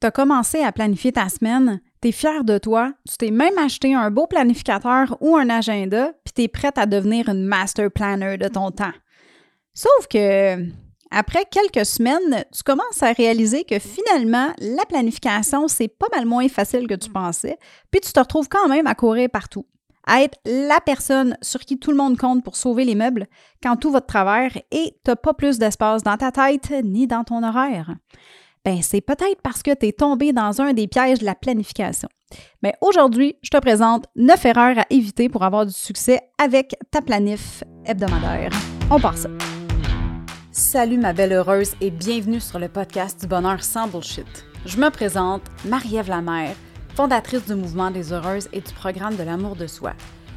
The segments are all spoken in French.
tu as commencé à planifier ta semaine, tu es fier de toi, tu t'es même acheté un beau planificateur ou un agenda, puis tu es prête à devenir une master planner de ton temps. Sauf que après quelques semaines, tu commences à réaliser que finalement, la planification, c'est pas mal moins facile que tu pensais, puis tu te retrouves quand même à courir partout, à être la personne sur qui tout le monde compte pour sauver les meubles quand tout va de travers et tu n'as pas plus d'espace dans ta tête ni dans ton horaire. Ben, c'est peut-être parce que tu es tombé dans un des pièges de la planification. Mais aujourd'hui, je te présente 9 erreurs à éviter pour avoir du succès avec ta planif hebdomadaire. On part ça. Salut ma belle heureuse et bienvenue sur le podcast du bonheur sans bullshit. Je me présente, Marie-Ève Lamère, fondatrice du mouvement des heureuses et du programme de l'amour de soi.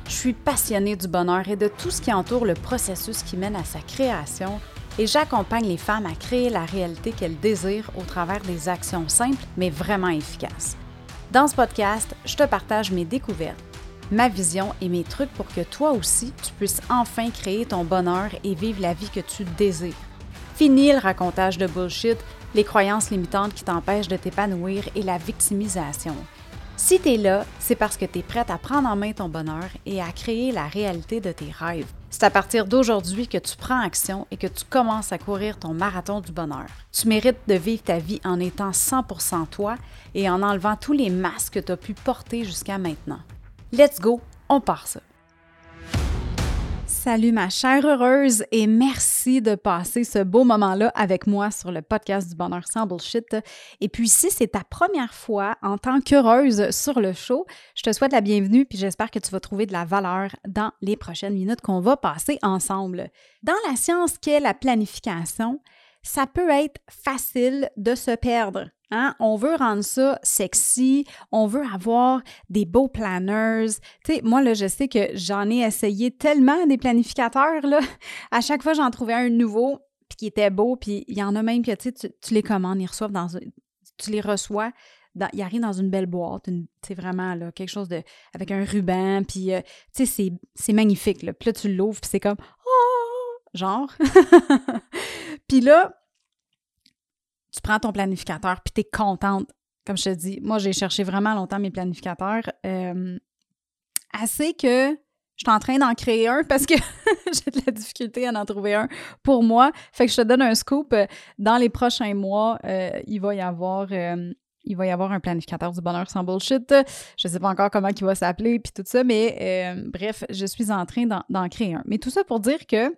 Je suis passionnée du bonheur et de tout ce qui entoure le processus qui mène à sa création et j'accompagne les femmes à créer la réalité qu'elles désirent au travers des actions simples mais vraiment efficaces. Dans ce podcast, je te partage mes découvertes, ma vision et mes trucs pour que toi aussi, tu puisses enfin créer ton bonheur et vivre la vie que tu désires. Fini le racontage de bullshit, les croyances limitantes qui t'empêchent de t'épanouir et la victimisation. Si tu es là, c'est parce que tu es prête à prendre en main ton bonheur et à créer la réalité de tes rêves. C'est à partir d'aujourd'hui que tu prends action et que tu commences à courir ton marathon du bonheur. Tu mérites de vivre ta vie en étant 100% toi et en enlevant tous les masques que tu as pu porter jusqu'à maintenant. Let's go, on part ça. Salut ma chère heureuse et merci de passer ce beau moment-là avec moi sur le podcast du bonheur sans bullshit. Et puis si c'est ta première fois en tant qu'heureuse sur le show, je te souhaite la bienvenue puis j'espère que tu vas trouver de la valeur dans les prochaines minutes qu'on va passer ensemble. Dans la science qu'est la planification, ça peut être facile de se perdre. Hein? On veut rendre ça sexy, on veut avoir des beaux planners. Tu sais, moi, là, je sais que j'en ai essayé tellement des planificateurs, là. À chaque fois, j'en trouvais un nouveau, puis qui était beau, puis il y en a même que, tu, tu les commandes, ils reçoivent dans... Tu les reçois dans, il arrive dans une belle boîte, c'est vraiment là, quelque chose de avec un ruban, puis euh, tu sais, c'est magnifique. Là. Puis là, tu l'ouvres, puis c'est comme oh! genre. puis là, prends ton planificateur, puis tu es contente. Comme je te dis, moi, j'ai cherché vraiment longtemps mes planificateurs. Euh, assez que je suis en train d'en créer un parce que j'ai de la difficulté à en trouver un pour moi. Fait que je te donne un scoop. Dans les prochains mois, euh, il va y avoir. Euh, il va y avoir un planificateur du bonheur sans bullshit. Je ne sais pas encore comment il va s'appeler, puis tout ça, mais bref, je suis en train d'en créer un. Mais tout ça pour dire que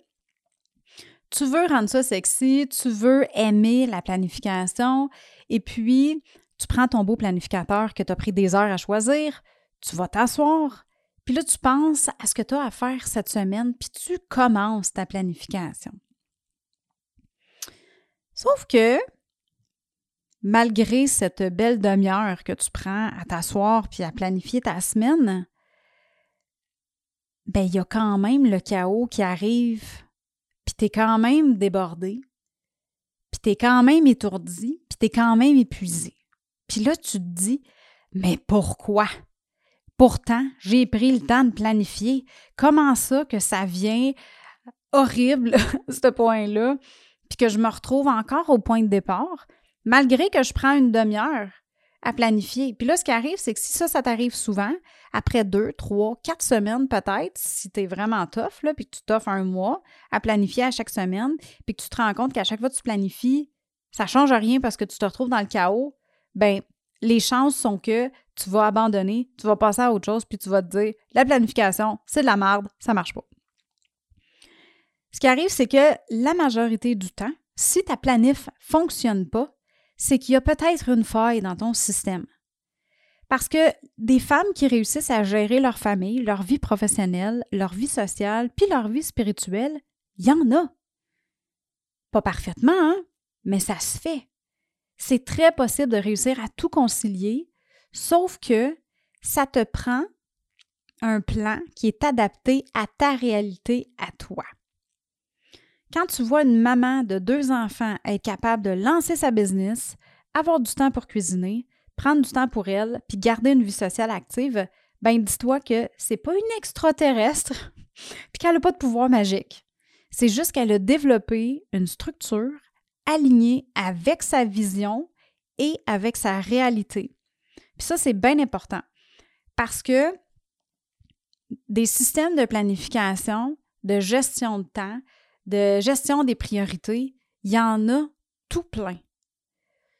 tu veux rendre ça sexy, tu veux aimer la planification, et puis tu prends ton beau planificateur que tu as pris des heures à choisir, tu vas t'asseoir, puis là, tu penses à ce que tu as à faire cette semaine, puis tu commences ta planification. Sauf que, malgré cette belle demi-heure que tu prends à t'asseoir puis à planifier ta semaine, ben il y a quand même le chaos qui arrive puis t'es quand même débordé, puis t'es quand même étourdi, puis t'es quand même épuisé. Puis là, tu te dis, mais pourquoi? Pourtant, j'ai pris le temps de planifier. Comment ça que ça vient horrible, ce point-là, puis que je me retrouve encore au point de départ, malgré que je prends une demi-heure à planifier. Puis là, ce qui arrive, c'est que si ça, ça t'arrive souvent, après deux, trois, quatre semaines peut-être, si tu vraiment tough, là, puis que tu t'offres un mois à planifier à chaque semaine, puis que tu te rends compte qu'à chaque fois que tu planifies, ça ne change rien parce que tu te retrouves dans le chaos, ben les chances sont que tu vas abandonner, tu vas passer à autre chose, puis tu vas te dire la planification, c'est de la merde, ça marche pas. Ce qui arrive, c'est que la majorité du temps, si ta planif fonctionne pas, c'est qu'il y a peut-être une faille dans ton système. Parce que des femmes qui réussissent à gérer leur famille, leur vie professionnelle, leur vie sociale, puis leur vie spirituelle, il y en a. Pas parfaitement, hein? mais ça se fait. C'est très possible de réussir à tout concilier, sauf que ça te prend un plan qui est adapté à ta réalité, à toi. Quand tu vois une maman de deux enfants être capable de lancer sa business, avoir du temps pour cuisiner, prendre du temps pour elle, puis garder une vie sociale active, ben dis-toi que c'est pas une extraterrestre, puis qu'elle n'a pas de pouvoir magique. C'est juste qu'elle a développé une structure alignée avec sa vision et avec sa réalité. Puis ça, c'est bien important parce que des systèmes de planification, de gestion de temps, de gestion des priorités, il y en a tout plein.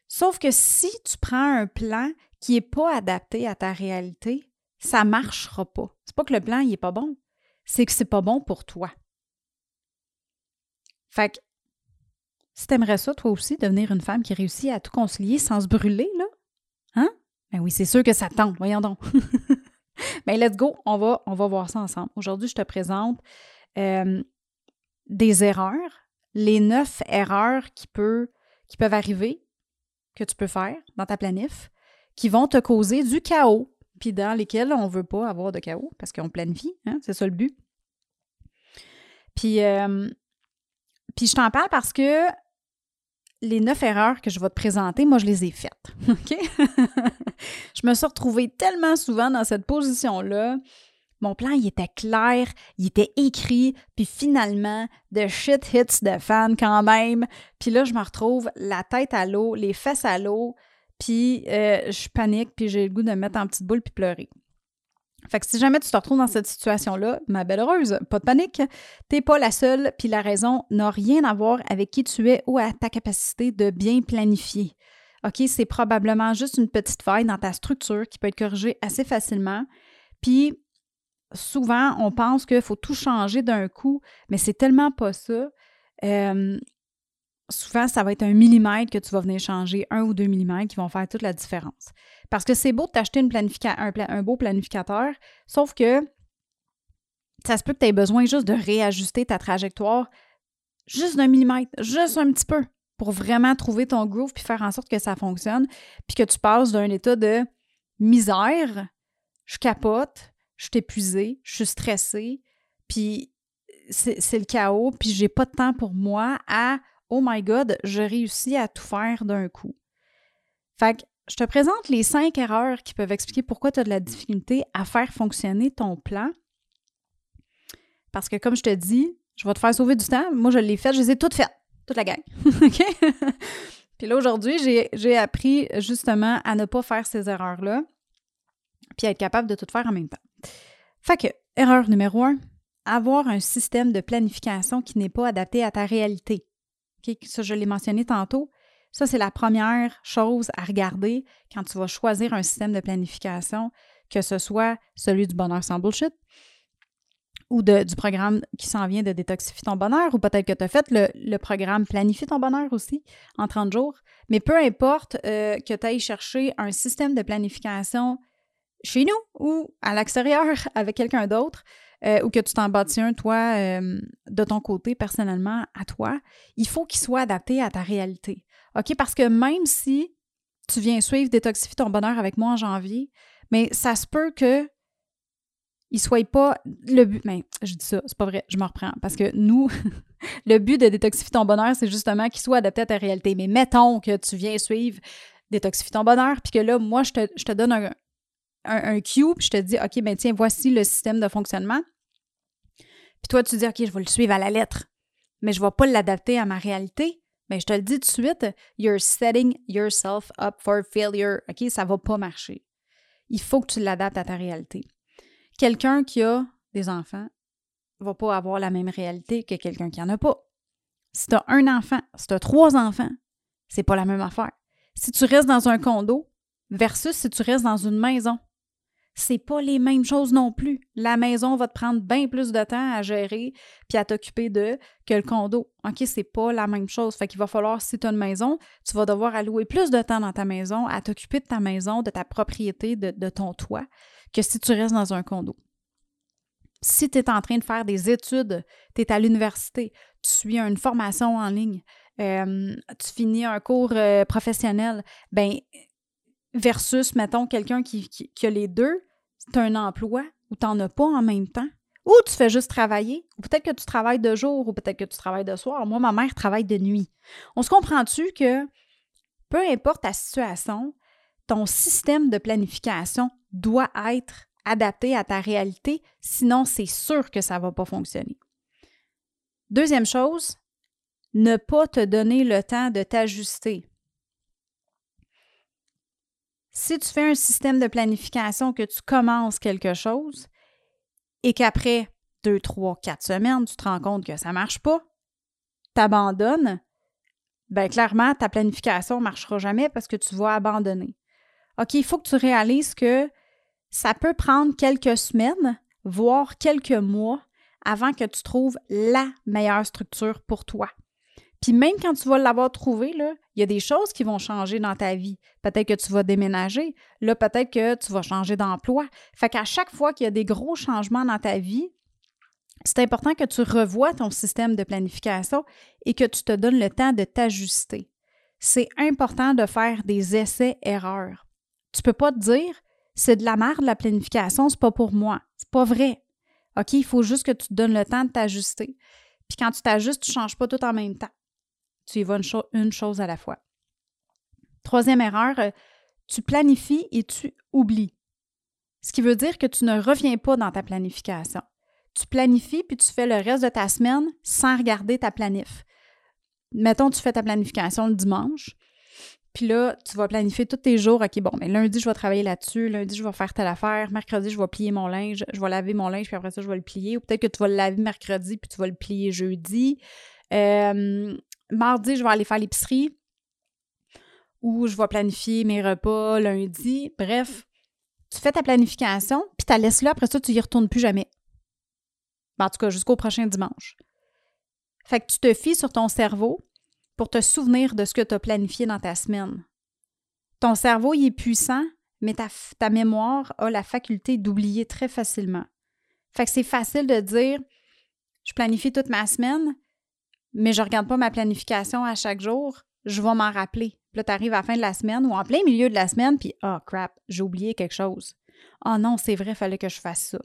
Sauf que si tu prends un plan qui n'est pas adapté à ta réalité, ça ne marchera pas. C'est pas que le plan n'est pas bon, c'est que c'est pas bon pour toi. Fait que si aimerais ça, toi aussi, devenir une femme qui réussit à tout concilier sans se brûler, là, hein? Ben oui, c'est sûr que ça tente, voyons donc. Mais ben, let's go, on va, on va voir ça ensemble. Aujourd'hui, je te présente euh, des erreurs, les neuf erreurs qui, qui peuvent arriver, que tu peux faire dans ta planif, qui vont te causer du chaos, puis dans lesquels on ne veut pas avoir de chaos parce qu'on planifie, hein, c'est ça le but. Puis, euh, puis je t'en parle parce que les neuf erreurs que je vais te présenter, moi, je les ai faites. Je me suis retrouvée tellement souvent dans cette position-là. Mon plan, il était clair, il était écrit, puis finalement, de shit hits de fan quand même. Puis là, je me retrouve la tête à l'eau, les fesses à l'eau, puis euh, je panique, puis j'ai le goût de me mettre en petite boule puis pleurer. Fait que si jamais tu te retrouves dans cette situation-là, ma belle heureuse, pas de panique, t'es pas la seule, puis la raison n'a rien à voir avec qui tu es ou à ta capacité de bien planifier. OK, c'est probablement juste une petite faille dans ta structure qui peut être corrigée assez facilement. Puis souvent, on pense qu'il faut tout changer d'un coup, mais c'est tellement pas ça. Souvent, ça va être un millimètre que tu vas venir changer, un ou deux millimètres qui vont faire toute la différence. Parce que c'est beau de t'acheter un, un, beau planificateur, sauf que ça se peut que tu aies besoin juste de réajuster ta trajectoire juste d'un millimètre, juste un petit peu, pour vraiment trouver ton groove puis faire en sorte que ça fonctionne, puis que tu passes d'un état de misère, je capote, je suis épuisée, je suis stressée, puis c'est le chaos, puis j'ai pas de temps pour moi à Oh my God, je réussis à tout faire d'un coup. Fait que je te présente les cinq erreurs qui peuvent expliquer pourquoi tu as de la difficulté à faire fonctionner ton plan. Parce que, comme je te dis, je vais te faire sauver du temps. Moi, je l'ai fait, je les ai toutes faites, toute la gang. OK? Puis là, aujourd'hui, j'ai appris justement à ne pas faire ces erreurs-là, puis à être capable de tout faire en même temps. Fait que, erreur numéro un, avoir un système de planification qui n'est pas adapté à ta réalité. Ça, je l'ai mentionné tantôt. Ça, c'est la première chose à regarder quand tu vas choisir un système de planification, que ce soit celui du bonheur sans bullshit ou du programme qui s'en vient de détoxifier ton bonheur, ou peut-être que tu as fait le, programme Planifie ton bonheur aussi en 30 jours. Mais peu importe euh, que tu ailles chercher un système de planification chez nous ou à l'extérieur avec quelqu'un d'autre, euh, ou que tu t'en bâtis un, toi, euh, de ton côté, personnellement, à toi, il faut qu'il soit adapté à ta réalité. OK? Parce que même si tu viens suivre Détoxifie ton bonheur avec moi en janvier, mais ça se peut que il soit pas le but. Mais je dis ça, c'est pas vrai, je me reprends. Parce que nous, le but de Détoxifie ton bonheur, c'est justement qu'il soit adapté à ta réalité. Mais mettons que tu viens suivre Détoxifie ton bonheur, puis que là, moi, je te, je te donne un, un, cue, puis je te dis, OK, ben tiens, voici le système de fonctionnement. Puis toi, tu dis, OK, je vais le suivre à la lettre, mais je ne vais pas l'adapter à ma réalité. Mais je te le dis tout de suite, you're setting yourself up for failure. OK, ça ne va pas marcher. Il faut que tu l'adaptes à ta réalité. Quelqu'un qui a des enfants ne va pas avoir la même réalité que quelqu'un qui n'en a pas. Si tu as un enfant, si tu as trois enfants, c'est pas la même affaire. Si tu restes dans un condo versus si tu restes dans une maison, c'est pas les mêmes choses non plus. La maison va te prendre bien plus de temps à gérer puis à t'occuper de que le condo. OK, c'est pas la même chose. Fait qu'il va falloir, si tu as une maison, tu vas devoir allouer plus de temps dans ta maison à t'occuper de ta maison, de ta propriété, de, ton toit, que si tu restes dans un condo. Si tu es en train de faire des études, tu es à l'université, tu suis une formation en ligne, euh, tu finis un cours euh, professionnel, ben versus, mettons, quelqu'un qui, a les deux, tu un emploi ou tu n'en as pas en même temps, ou tu fais juste travailler, ou peut-être que tu travailles de jour, ou peut-être que tu travailles de soir. Moi, ma mère travaille de nuit. On se comprend-tu que peu importe ta situation, ton système de planification doit être adapté à ta réalité, sinon c'est sûr que ça ne va pas fonctionner. Deuxième chose, ne pas te donner le temps de t'ajuster. Si tu fais un système de planification que tu commences quelque chose et qu'après deux, trois, quatre semaines, tu te rends compte que ça ne marche pas, t'abandonnes, ben clairement, ta planification ne marchera jamais parce que tu vas abandonner. OK, il faut que tu réalises que ça peut prendre quelques semaines, voire quelques mois avant que tu trouves la meilleure structure pour toi. Puis même quand tu vas l'avoir trouvé, il y a des choses qui vont changer dans ta vie. Peut-être que tu vas déménager. Là, peut-être que tu vas changer d'emploi. Fait qu'à chaque fois qu'il y a des gros changements dans ta vie, c'est important que tu revoies ton système de planification et que tu te donnes le temps de t'ajuster. C'est important de faire des essais-erreurs. Tu peux pas te dire c'est de la merde la planification, c'est pas pour moi. C'est pas vrai. OK, il faut juste que tu te donnes le temps de t'ajuster. Puis quand tu t'ajustes, tu changes pas tout en même temps. Tu y vas une, chose à la fois. Troisième erreur, euh, tu planifies et tu oublies. Ce qui veut dire que tu ne reviens pas dans ta planification tu planifies puis tu fais le reste de ta semaine sans regarder ta planif. Mettons, tu fais ta planification le dimanche, puis là, tu vas planifier tous tes jours. OK, bon, mais lundi, je vais travailler là-dessus. Lundi, je vais faire telle affaire. Mercredi, je vais plier mon linge. Je vais laver mon linge, puis après ça, je vais le plier. Ou peut-être que tu vas le laver mercredi, puis tu vas le plier jeudi. Euh, mardi, je vais aller faire l'épicerie. Ou je vais planifier mes repas lundi. Bref, tu fais ta planification, puis tu la laisses là. Après ça, tu y retournes plus jamais. Ben, en tout cas, jusqu'au prochain dimanche. Fait que tu te fies sur ton cerveau pour te souvenir de ce que tu as planifié dans ta semaine. Ton cerveau, il est puissant, mais ta, ta mémoire a la faculté d'oublier très facilement. Fait que c'est facile de dire je planifie toute ma semaine, mais je ne regarde pas ma planification à chaque jour, je vais m'en rappeler. Puis là, tu arrives à la fin de la semaine ou en plein milieu de la semaine, puis oh crap, j'ai oublié quelque chose. Oh non, c'est vrai, il fallait que je fasse ça.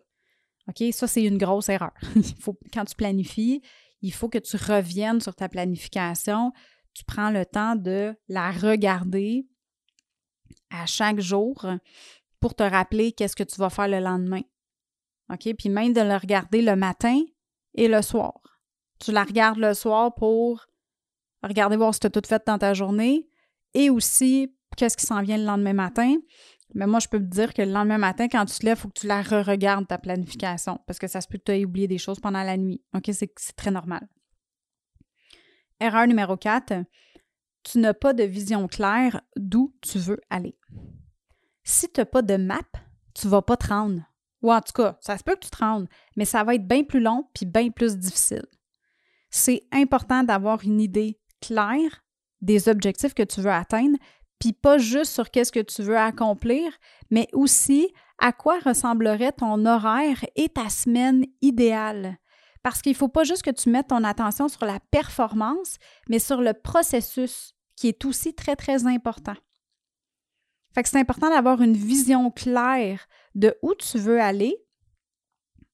OK? Ça, c'est une grosse erreur. quand tu planifies, il faut que tu reviennes sur ta planification. Tu prends le temps de la regarder à chaque jour pour te rappeler qu'est-ce que tu vas faire le lendemain. OK? Puis même de le regarder le matin et le soir. Tu la regardes le soir pour regarder voir si tu as tout fait dans ta journée et aussi qu'est-ce qui s'en vient le lendemain matin. Mais moi, je peux te dire que le lendemain matin, quand tu te lèves, il faut que tu la re-regardes, ta planification, parce que ça se peut que tu aies oublié des choses pendant la nuit. OK? C'est très normal. Erreur numéro 4. Tu n'as pas de vision claire d'où tu veux aller. Si tu n'as pas de map, tu ne vas pas te rendre. Ou en tout cas, ça se peut que tu te rendes, mais ça va être bien plus long puis bien plus difficile. C'est important d'avoir une idée claire des objectifs que tu veux atteindre, puis pas juste sur qu'est-ce que tu veux accomplir, mais aussi à quoi ressemblerait ton horaire et ta semaine idéale. Parce qu'il ne faut pas juste que tu mettes ton attention sur la performance, mais sur le processus, qui est aussi très, très important. Fait que c'est important d'avoir une vision claire de où tu veux aller,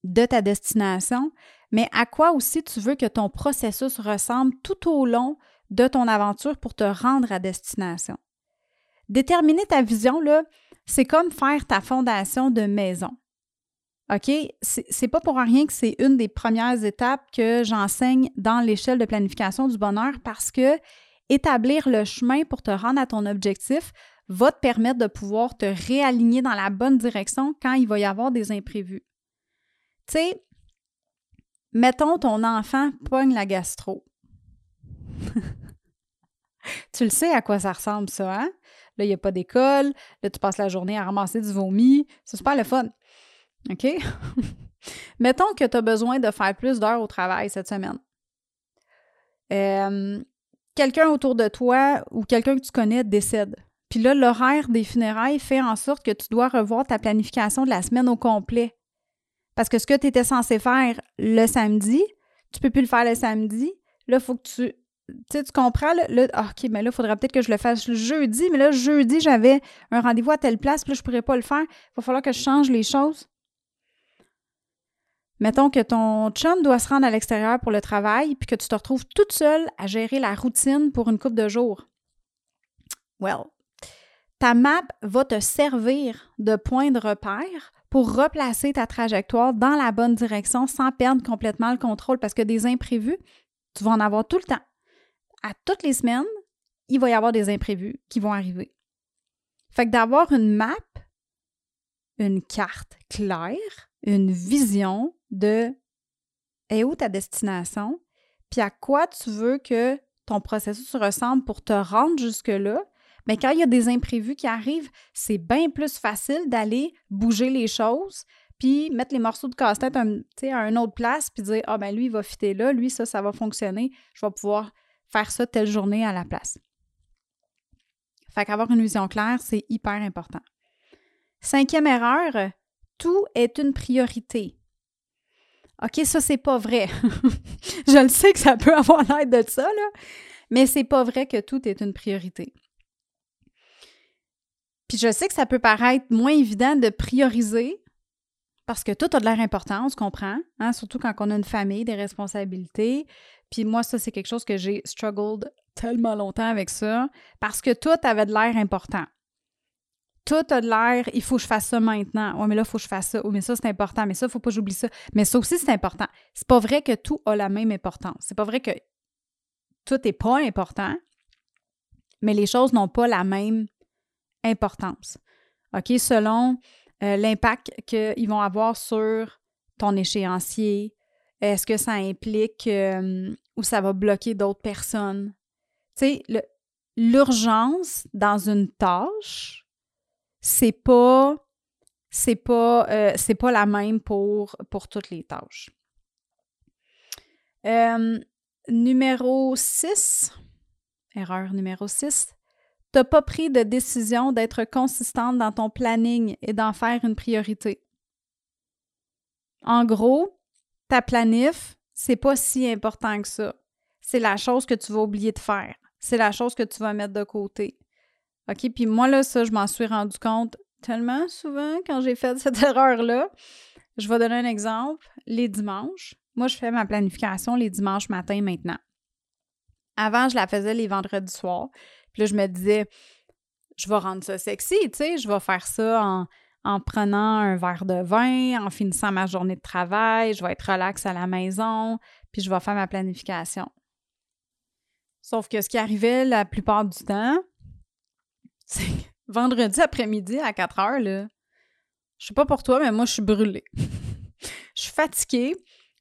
de ta destination, mais à quoi aussi tu veux que ton processus ressemble tout au long de ton aventure pour te rendre à destination? Déterminer ta vision, là, c'est comme faire ta fondation de maison. OK? C'est pas pour rien que c'est une des premières étapes que j'enseigne dans l'échelle de planification du bonheur parce que établir le chemin pour te rendre à ton objectif va te permettre de pouvoir te réaligner dans la bonne direction quand il va y avoir des imprévus. Tu sais, mettons ton enfant pogne la gastro. tu le sais à quoi ça ressemble, ça, hein? Là, il n'y a pas d'école. Là, tu passes la journée à ramasser du vomi. C'est super le fun. OK? Mettons que tu as besoin de faire plus d'heures au travail cette semaine. Quelqu'un autour de toi ou quelqu'un que tu connais décède. Puis là, l'horaire des funérailles fait en sorte que tu dois revoir ta planification de la semaine au complet. Parce que ce que tu étais censé faire le samedi, tu peux plus le faire le samedi. Là, il faut que tu tu comprends, le, ah, OK, mais là, il faudrait peut-être que je le fasse le jeudi, mais là, jeudi, j'avais un rendez-vous à telle place, puis là, je ne pourrais pas le faire. Il va falloir que je change les choses. Mettons que ton chum doit se rendre à l'extérieur pour le travail, puis que tu te retrouves toute seule à gérer la routine pour une couple de jours. Well, ta map va te servir de point de repère pour replacer ta trajectoire dans la bonne direction sans perdre complètement le contrôle parce que des imprévus, tu vas en avoir tout le temps à toutes les semaines, il va y avoir des imprévus qui vont arriver. Fait que d'avoir une map, une carte claire, une vision de est où ta destination, puis à quoi tu veux que ton processus ressemble pour te rendre jusque-là, mais quand il y a des imprévus qui arrivent, c'est bien plus facile d'aller bouger les choses, puis mettre les morceaux de casse-tête à une autre place, puis dire Ah, ben lui, il va fitter là, lui, ça, ça va fonctionner, je vais pouvoir faire ça telle journée à la place. Fait qu'avoir une vision claire, c'est hyper important. Cinquième erreur, tout est une priorité. OK, ça, c'est pas vrai. je le sais que ça peut avoir l'aide de ça, là, mais c'est pas vrai que tout est une priorité. Puis je sais que ça peut paraître moins évident de prioriser parce que tout a de l'air important, on se comprend, hein, surtout quand on a une famille, des responsabilités. Puis moi, ça, c'est quelque chose que j'ai struggled tellement longtemps avec ça parce que tout avait de l'air important. Tout a de l'air, il faut que je fasse ça maintenant. Oui, mais là, il faut que je fasse ça. Oui, mais ça, c'est important. Mais ça, il ne faut pas que j'oublie ça. Mais ça aussi, c'est important. C'est pas vrai que tout a la même importance. C'est pas vrai que tout n'est pas important, mais les choses n'ont pas la même importance. OK? Selon euh, l'impact qu'ils vont avoir sur ton échéancier, est-ce que ça implique euh, ou ça va bloquer d'autres personnes? Tu sais, l'urgence dans une tâche, c'est pas c'est pas euh, pas la même pour, pour toutes les tâches. numéro 6, erreur numéro 6, tu n'as pas pris de décision d'être consistante dans ton planning et d'en faire une priorité. En gros, ta planif, c'est pas si important que ça. C'est la chose que tu vas oublier de faire. C'est la chose que tu vas mettre de côté. OK? Puis moi, là, ça, je m'en suis rendu compte tellement souvent quand j'ai fait cette erreur-là. Je vais donner un exemple. Les dimanches. Moi, je fais ma planification les dimanches matin maintenant. Avant, je la faisais les vendredis soirs. Là, je me disais, je vais rendre ça sexy, tu sais, je vais faire ça en, en prenant un verre de vin, en finissant ma journée de travail, je vais être relax à la maison, puis je vais faire ma planification. Sauf que ce qui arrivait la plupart du temps, c'est vendredi après-midi à 4 heures, là, je sais pas pour toi, mais moi, je suis brûlée. je suis fatiguée,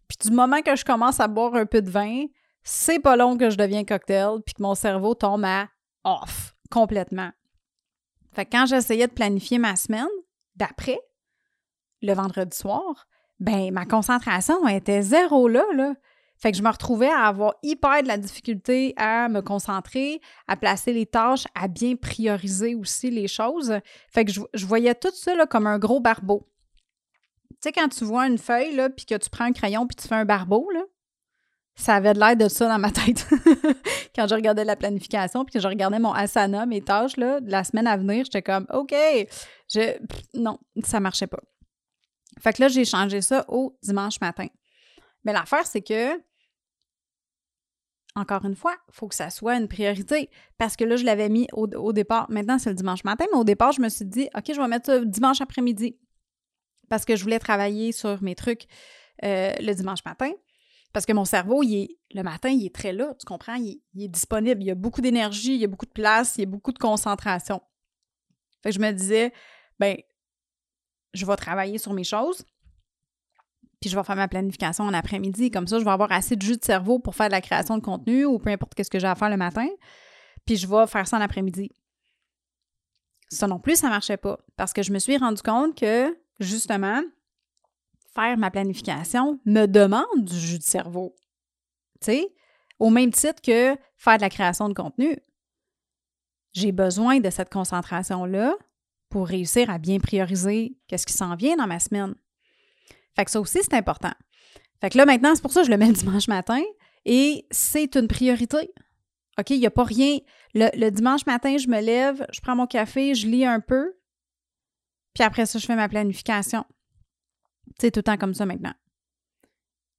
puis du moment que je commence à boire un peu de vin, c'est pas long que je deviens cocktail, puis que mon cerveau tombe à off complètement. Fait que quand j'essayais de planifier ma semaine d'après, le vendredi soir, ben ma concentration était zéro là, là. Fait que je me retrouvais à avoir hyper de la difficulté à me concentrer, à placer les tâches, à bien prioriser aussi les choses. Fait que je, voyais tout ça comme un gros barbeau. Tu sais, quand tu vois une feuille, puis que tu prends un crayon puis tu fais un barbeau, là, ça avait de l'air de ça dans ma tête. Quand je regardais la planification, puis que je regardais mon asana, mes tâches, là, de la semaine à venir, j'étais comme, OK, je... non, ça marchait pas. Fait que là, j'ai changé ça au dimanche matin. Mais l'affaire, c'est que, encore une fois, faut que ça soit une priorité. Parce que là, je l'avais mis au, départ. Maintenant, c'est le dimanche matin, mais au départ, je me suis dit, OK, je vais mettre ça dimanche après-midi. Parce que je voulais travailler sur mes trucs euh, le dimanche matin. Parce que mon cerveau, il est, le matin, il est très là, tu comprends? Il, est disponible, il y a beaucoup d'énergie, il y a beaucoup de place, il y a beaucoup de concentration. Fait que je me disais, ben, je vais travailler sur mes choses, puis je vais faire ma planification en après-midi. Comme ça, je vais avoir assez de jus de cerveau pour faire de la création de contenu ou peu importe ce que j'ai à faire le matin, puis je vais faire ça en après-midi. Ça non plus, ça marchait pas parce que je me suis rendu compte que, justement, faire ma planification me demande du jus de cerveau. Tu sais, au même titre que faire de la création de contenu. J'ai besoin de cette concentration-là pour réussir à bien prioriser qu'est-ce qui s'en vient dans ma semaine. Fait que ça aussi, c'est important. Fait que là, maintenant, c'est pour ça que je le mets le dimanche matin et c'est une priorité. OK, il n'y a pas rien. Le, dimanche matin, je me lève, je prends mon café, je lis un peu, puis après ça, je fais ma planification. C'est tout le temps comme ça maintenant.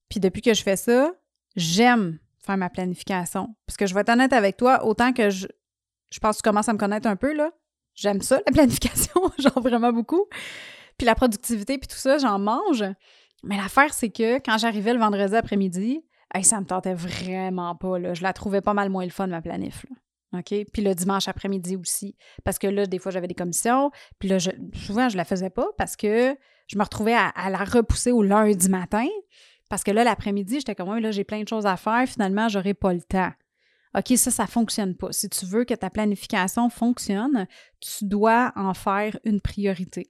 Puis depuis que je fais ça, j'aime faire ma planification. Parce que je vais être honnête avec toi, autant que je, je pense que tu commences à me connaître un peu, là. J'aime ça, la planification, genre vraiment beaucoup. Puis la productivité, puis tout ça, j'en mange. Mais l'affaire, c'est que quand j'arrivais le vendredi après-midi, hey, ça me tentait vraiment pas, là. Je la trouvais pas mal moins le fun, ma planif, là. OK? Puis le dimanche après-midi aussi. Parce que là, des fois, j'avais des commissions. Puis là, souvent, je la faisais pas parce que je me retrouvais à, la repousser au lundi matin. Parce que là, l'après-midi, j'étais comme, là, j'ai plein de choses à faire. Finalement, j'aurai pas le temps. OK, ça, ça fonctionne pas. Si tu veux que ta planification fonctionne, tu dois en faire une priorité.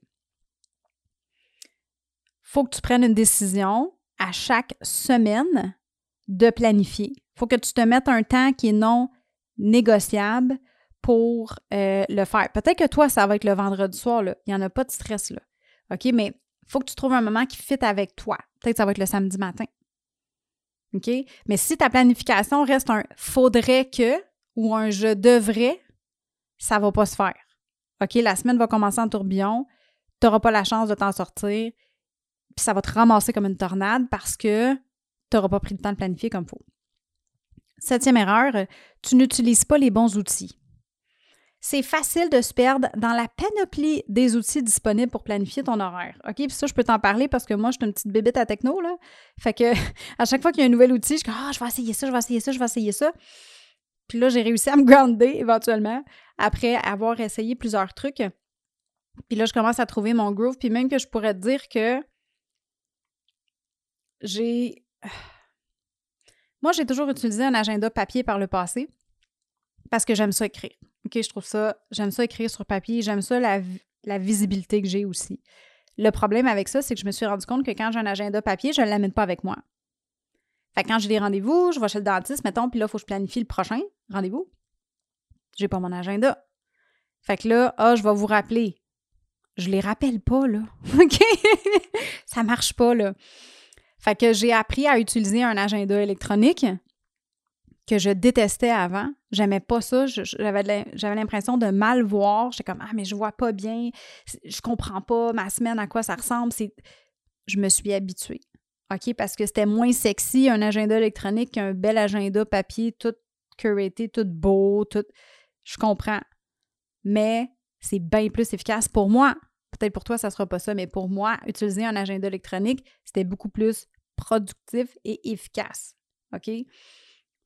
faut que tu prennes une décision à chaque semaine de planifier. faut que tu te mettes un temps qui est non négociable pour euh, le faire. Peut-être que toi, ça va être le vendredi soir, là. il n'y en a pas de stress. Là. OK, mais faut que tu trouves un moment qui fit avec toi. Peut-être que ça va être le samedi matin. OK? Mais si ta planification reste un faudrait que ou un je devrais, ça ne va pas se faire. OK? La semaine va commencer en tourbillon, tu n'auras pas la chance de t'en sortir, puis ça va te ramasser comme une tornade parce que tu n'auras pas pris le temps de planifier comme il faut. Septième erreur, tu n'utilises pas les bons outils. C'est facile de se perdre dans la panoplie des outils disponibles pour planifier ton horaire. OK? Puis ça, je peux t'en parler parce que moi, je suis une petite bébête à techno, là. Fait que à chaque fois qu'il y a un nouvel outil, je dis Ah, je vais essayer ça, je vais essayer ça, je vais essayer ça. Puis là, j'ai réussi à me grounder éventuellement après avoir essayé plusieurs trucs. Puis là, je commence à trouver mon groove. Puis même que je pourrais te dire que j'ai moi, j'ai toujours utilisé un agenda papier par le passé parce que j'aime ça écrire. OK, je trouve ça, j'aime ça écrire sur papier, j'aime ça la, visibilité que j'ai aussi. Le problème avec ça, c'est que je me suis rendu compte que quand j'ai un agenda papier, je ne l'amène pas avec moi. Fait que quand j'ai des rendez-vous, je vais chez le dentiste, mettons, puis là, il faut que je planifie le prochain rendez-vous. J'ai pas mon agenda. Fait que là, ah, je vais vous rappeler. Je les rappelle pas, là. OK? ça marche pas, là. Fait que j'ai appris à utiliser un agenda électronique que je détestais avant. J'aimais pas ça. J'avais l'impression de mal voir. J'étais comme Ah, mais je vois pas bien. Je comprends pas ma semaine, à quoi ça ressemble. Je me suis habituée. OK? Parce que c'était moins sexy un agenda électronique qu'un bel agenda papier, tout curaté, tout beau, tout. Je comprends. Mais c'est bien plus efficace pour moi. Peut-être pour toi, ça sera pas ça, mais pour moi, utiliser un agenda électronique, c'était beaucoup plus productif et efficace. OK?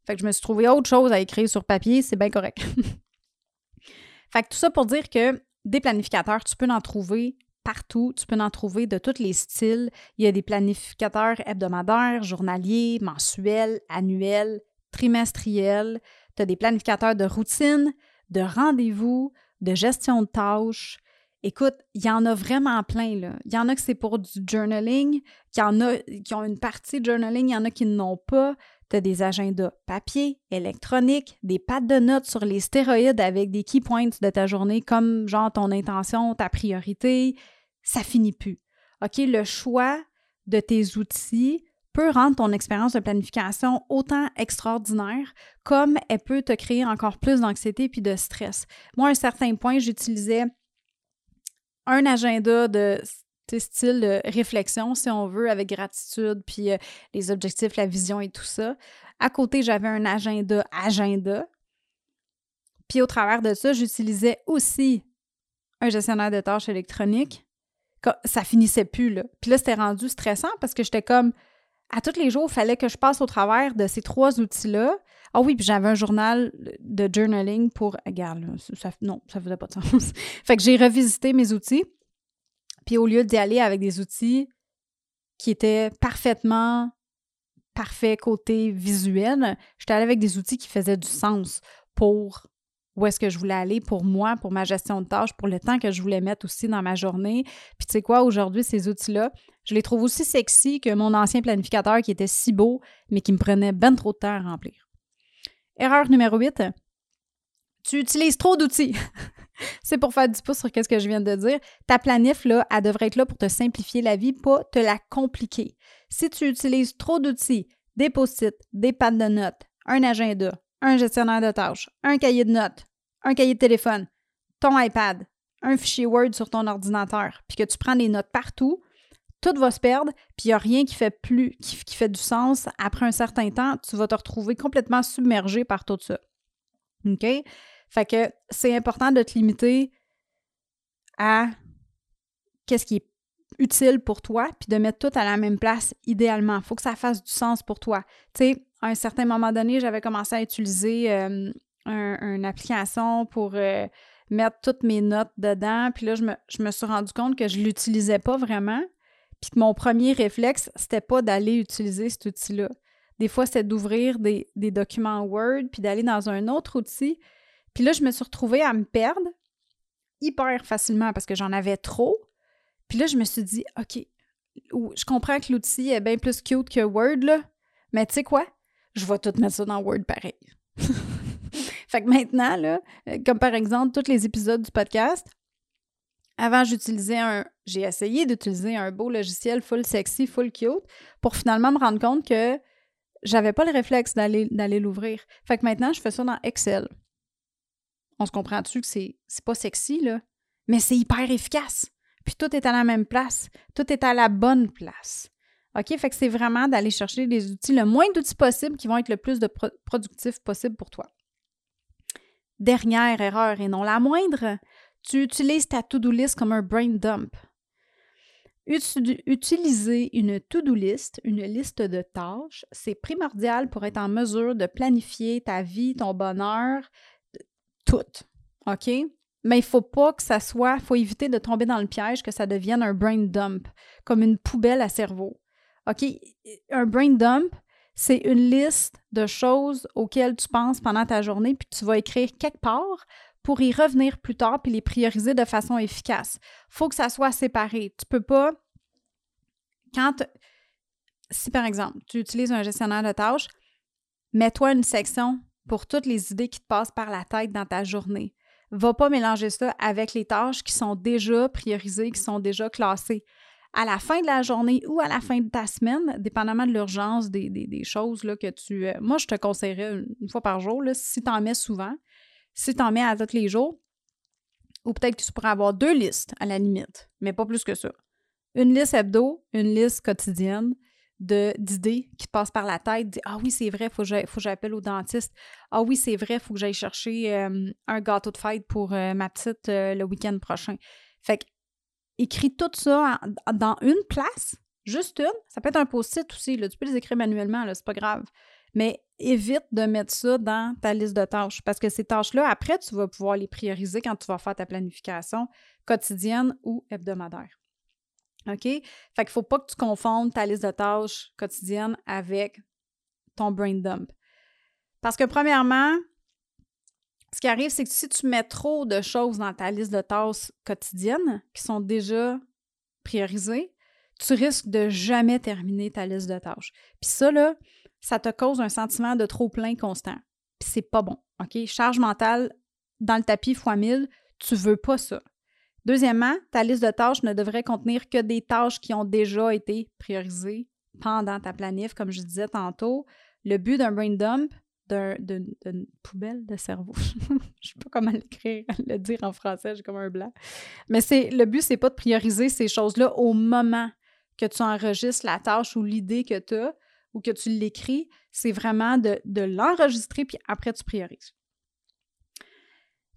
Fait que je me suis trouvé autre chose à écrire sur papier, c'est bien correct. fait que tout ça pour dire que des planificateurs, tu peux en trouver partout, tu peux en trouver de tous les styles. Il y a des planificateurs hebdomadaires, journaliers, mensuels, annuels, trimestriels. Tu as des planificateurs de routine, de rendez-vous, de gestion de tâches, Écoute, il y en a vraiment plein, là. Il y en a que c'est pour du journaling, y en a qui ont une partie journaling, il y en a qui n'ont pas. Tu des agendas papier, électronique, des pattes de notes sur les stéroïdes avec des key points de ta journée, comme genre ton intention, ta priorité. Ça finit plus. OK, le choix de tes outils peut rendre ton expérience de planification autant extraordinaire comme elle peut te créer encore plus d'anxiété puis de stress. Moi, à un certain point, j'utilisais un agenda de style réflexion, si on veut, avec gratitude, puis euh, les objectifs, la vision et tout ça. À côté, j'avais un agenda agenda. Puis au travers de ça, j'utilisais aussi un gestionnaire de tâches électroniques. Ça finissait plus, là. Puis là, c'était rendu stressant parce que j'étais comme, à tous les jours, il fallait que je passe au travers de ces trois outils-là. Ah oui, puis j'avais un journal de journaling pour. Regarde, ça, non, ça faisait pas de sens. fait que j'ai revisité mes outils. Au lieu d'y aller avec des outils qui étaient parfaitement parfaits côté visuel, j'étais allée avec des outils qui faisaient du sens pour où est-ce que je voulais aller pour moi, pour ma gestion de tâches, pour le temps que je voulais mettre aussi dans ma journée. Puis tu sais quoi, aujourd'hui, ces outils-là, je les trouve aussi sexy que mon ancien planificateur qui était si beau, mais qui me prenait ben trop de temps à remplir. Erreur numéro 8. Tu utilises trop d'outils. C'est pour faire du pouce sur ce que je viens de dire. Ta planif, là, elle devrait être là pour te simplifier la vie, pas te la compliquer. Si tu utilises trop d'outils, des post-it, des pads de notes, un agenda, un gestionnaire de tâches, un cahier de notes, un cahier de téléphone, ton iPad, un fichier Word sur ton ordinateur, puis que tu prends des notes partout, tout va se perdre, puis il n'y a rien qui fait plus, qui, fait du sens. Après un certain temps, tu vas te retrouver complètement submergé par tout ça. OK? Fait que c'est important de te limiter à qu'est-ce qui est utile pour toi, puis de mettre tout à la même place idéalement. Il faut que ça fasse du sens pour toi. Tu sais, à un certain moment donné, j'avais commencé à utiliser euh, une application pour euh, mettre toutes mes notes dedans. Puis là, je me, je me suis rendu compte que je ne l'utilisais pas vraiment. Puis que mon premier réflexe, c'était pas d'aller utiliser cet outil-là. Des fois, c'était d'ouvrir des, des, documents Word, puis d'aller dans un autre outil. Puis là, je me suis retrouvée à me perdre hyper facilement parce que j'en avais trop. Puis là, je me suis dit, OK, je comprends que l'outil est bien plus cute que Word, là, mais tu sais quoi? Je vais tout mettre ça dans Word pareil. fait que maintenant, là, euh, comme par exemple, tous les épisodes du podcast, avant, j'utilisais un. J'ai essayé d'utiliser un beau logiciel full sexy, full cute, pour finalement me rendre compte que j'avais pas le réflexe d'aller, d'aller l'ouvrir. Fait que maintenant, je fais ça dans Excel. On se comprend-tu que c'est, c'est pas sexy? Mais c'est hyper efficace. Puis tout est à la même place. Tout est à la bonne place. OK? Fait que c'est vraiment d'aller chercher des outils, le moins d'outils possible qui vont être le plus de productifs possible pour toi. Dernière erreur et non la moindre, tu utilises ta to-do list comme un brain dump. Utiliser une to-do list, une liste de tâches, c'est primordial pour être en mesure de planifier ta vie, ton bonheur, tout. OK? Mais il ne faut pas que ça soit, il faut éviter de tomber dans le piège que ça devienne un brain dump, comme une poubelle à cerveau. OK? Un brain dump, c'est une liste de choses auxquelles tu penses pendant ta journée, puis tu vas écrire quelque part pour y revenir plus tard puis les prioriser de façon efficace. Il faut que ça soit séparé. Tu peux pas. Quand. Si par exemple, tu utilises un gestionnaire de tâches, mets-toi une section pour toutes les idées qui te passent par la tête dans ta journée. Va pas mélanger ça avec les tâches qui sont déjà priorisées, qui sont déjà classées. À la fin de la journée ou à la fin de ta semaine, dépendamment de l'urgence des, choses là, que tu. Euh, moi, je te conseillerais une fois par jour, si tu en mets souvent, si tu en mets à tous les jours, ou peut-être que tu pourrais avoir deux listes à la limite, mais pas plus que ça. Une liste hebdo, une liste quotidienne d'idées qui te passent par la tête. ah oui, c'est vrai, il faut que j'appelle au dentiste. Ah oui, c'est vrai, il faut que j'aille chercher euh, un gâteau de fête pour euh, ma petite euh, le week-end prochain. Fait que, écris tout ça dans une place, juste une. Ça peut être un post-it aussi, là, tu peux les écrire manuellement, c'est pas grave. Mais évite de mettre ça dans ta liste de tâches parce que ces tâches-là, après, tu vas pouvoir les prioriser quand tu vas faire ta planification quotidienne ou hebdomadaire. OK? Fait qu'il faut pas que tu confondes ta liste de tâches quotidienne avec ton brain dump. Parce que premièrement, ce qui arrive, c'est que si tu mets trop de choses dans ta liste de tâches quotidiennes qui sont déjà priorisées, tu risques de jamais terminer ta liste de tâches. Puis ça, là, ça te cause un sentiment de trop plein constant. Puis c'est pas bon. OK? Charge mentale dans le tapis x 1000, tu veux pas ça. Deuxièmement, ta liste de tâches ne devrait contenir que des tâches qui ont déjà été priorisées pendant ta planif, comme je disais tantôt. Le but d'un brain dump, d'une poubelle de cerveau. je ne sais pas comment l'écrire, le dire en français, j'ai comme un blanc. Mais le but, c'est pas de prioriser ces choses-là au moment que tu enregistres la tâche ou l'idée que tu as ou que tu l'écris, c'est vraiment de, l'enregistrer, puis après, tu priorises.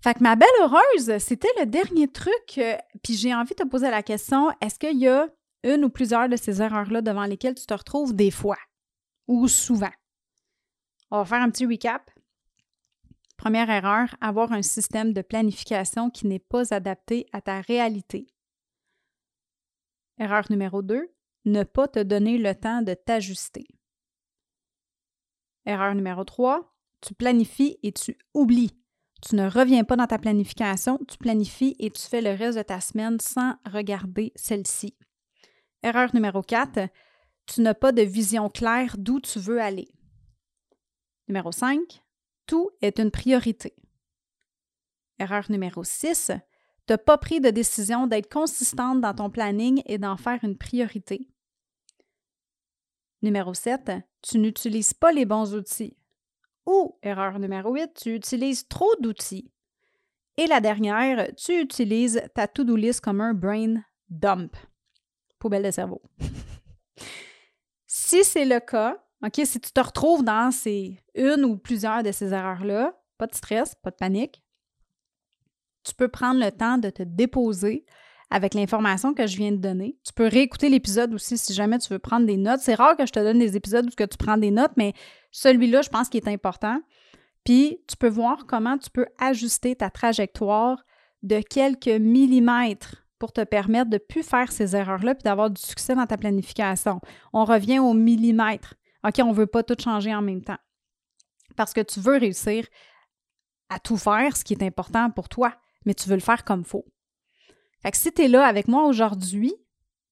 Fait ma belle heureuse, c'était le dernier truc. Euh, puis j'ai envie de te poser la question est-ce qu'il y a une ou plusieurs de ces erreurs-là devant lesquelles tu te retrouves des fois? Ou souvent? On va faire un petit recap. Première erreur, avoir un système de planification qui n'est pas adapté à ta réalité. Erreur numéro 2, ne pas te donner le temps de t'ajuster. Erreur numéro 3, tu planifies et tu oublies. Tu ne reviens pas dans ta planification, tu planifies et tu fais le reste de ta semaine sans regarder celle-ci. Erreur numéro 4, tu n'as pas de vision claire d'où tu veux aller. Numéro 5, tout est une priorité. Erreur numéro 6, tu n'as pas pris de décision d'être consistante dans ton planning et d'en faire une priorité. Numéro 7, tu n'utilises pas les bons outils. Ou, erreur numéro 8, tu utilises trop d'outils. Et la dernière, tu utilises ta to-do list comme un brain dump. Poubelle de cerveau. si c'est le cas, OK, si tu te retrouves dans ces une ou plusieurs de ces erreurs-là, pas de stress, pas de panique. Tu peux prendre le temps de te déposer avec l'information que je viens de donner. Tu peux réécouter l'épisode aussi si jamais tu veux prendre des notes. C'est rare que je te donne des épisodes où tu prends des notes, mais celui-là, je pense qu'il est important. Puis tu peux voir comment tu peux ajuster ta trajectoire de quelques millimètres pour te permettre de ne plus faire ces erreurs-là puis d'avoir du succès dans ta planification. On revient au millimètre. OK, on ne veut pas tout changer en même temps. Parce que tu veux réussir à tout faire, ce qui est important pour toi, mais tu veux le faire comme faut. Fait que si tu es là avec moi aujourd'hui,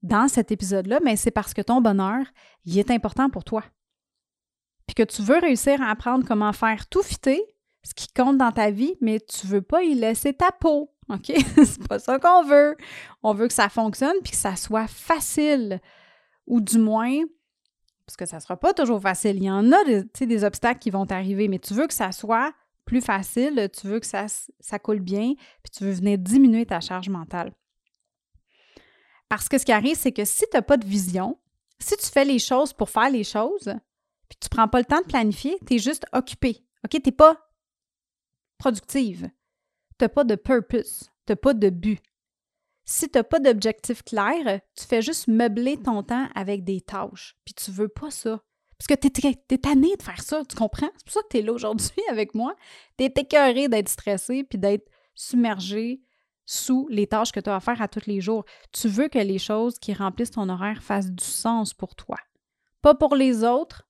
dans cet épisode-là, mais c'est parce que ton bonheur, il est important pour toi. Puis que tu veux réussir à apprendre comment faire tout fitter, ce qui compte dans ta vie, mais tu veux pas y laisser ta peau. OK? c'est pas ça qu'on veut. On veut que ça fonctionne puis que ça soit facile. Ou du moins, parce que ça sera pas toujours facile. Il y en a des, des obstacles qui vont t'arriver, mais tu veux que ça soit plus facile, tu veux que ça, ça coule bien, puis tu veux venir diminuer ta charge mentale. Parce que ce qui arrive, c'est que si tu n'as pas de vision, si tu fais les choses pour faire les choses, puis tu prends pas le temps de planifier, tu es juste occupé. OK? Tu pas productive. Tu pas de purpose. Tu pas de but. Si tu n'as pas d'objectif clair, tu fais juste meubler ton temps avec des tâches. Puis tu veux pas ça. Parce que tu es, tanné de faire ça, tu comprends? C'est pour ça que tu es là aujourd'hui avec moi. Tu es écœuré d'être stressé puis d'être submergé sous les tâches que tu as à faire à tous les jours. Tu veux que les choses qui remplissent ton horaire fassent du sens pour toi. Pas pour les autres,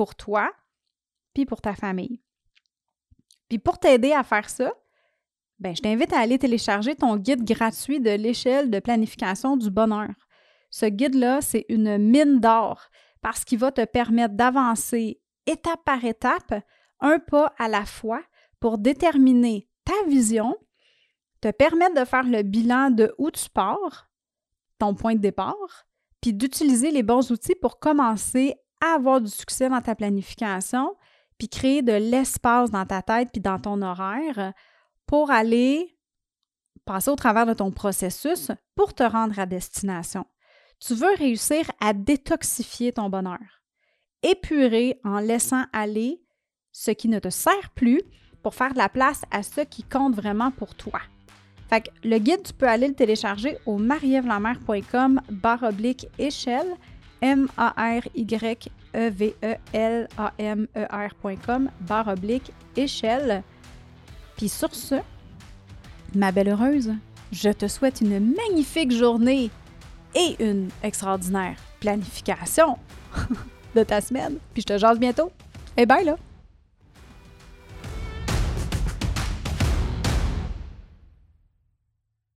pour toi, puis pour ta famille. Puis pour t'aider à faire ça, ben, je t'invite à aller télécharger ton guide gratuit de l'échelle de planification du bonheur. Ce guide-là, c'est une mine d'or parce qu'il va te permettre d'avancer étape par étape, un pas à la fois, pour déterminer ta vision, te permettre de faire le bilan de où tu pars, ton point de départ, puis d'utiliser les bons outils pour commencer avoir du succès dans ta planification, puis créer de l'espace dans ta tête puis dans ton horaire pour aller passer au travers de ton processus pour te rendre à destination. Tu veux réussir à détoxifier ton bonheur, épurer en laissant aller ce qui ne te sert plus pour faire de la place à ce qui compte vraiment pour toi. Fait que le guide, tu peux aller le télécharger au marievlamer.com barre oblique échelle, M-A-R-Y-E-V-E-L-A-M-E-R.com barre oblique échelle. Puis sur ce, ma belle heureuse, je te souhaite une magnifique journée et une extraordinaire planification de ta semaine. Puis je te jase bientôt. Et bye là!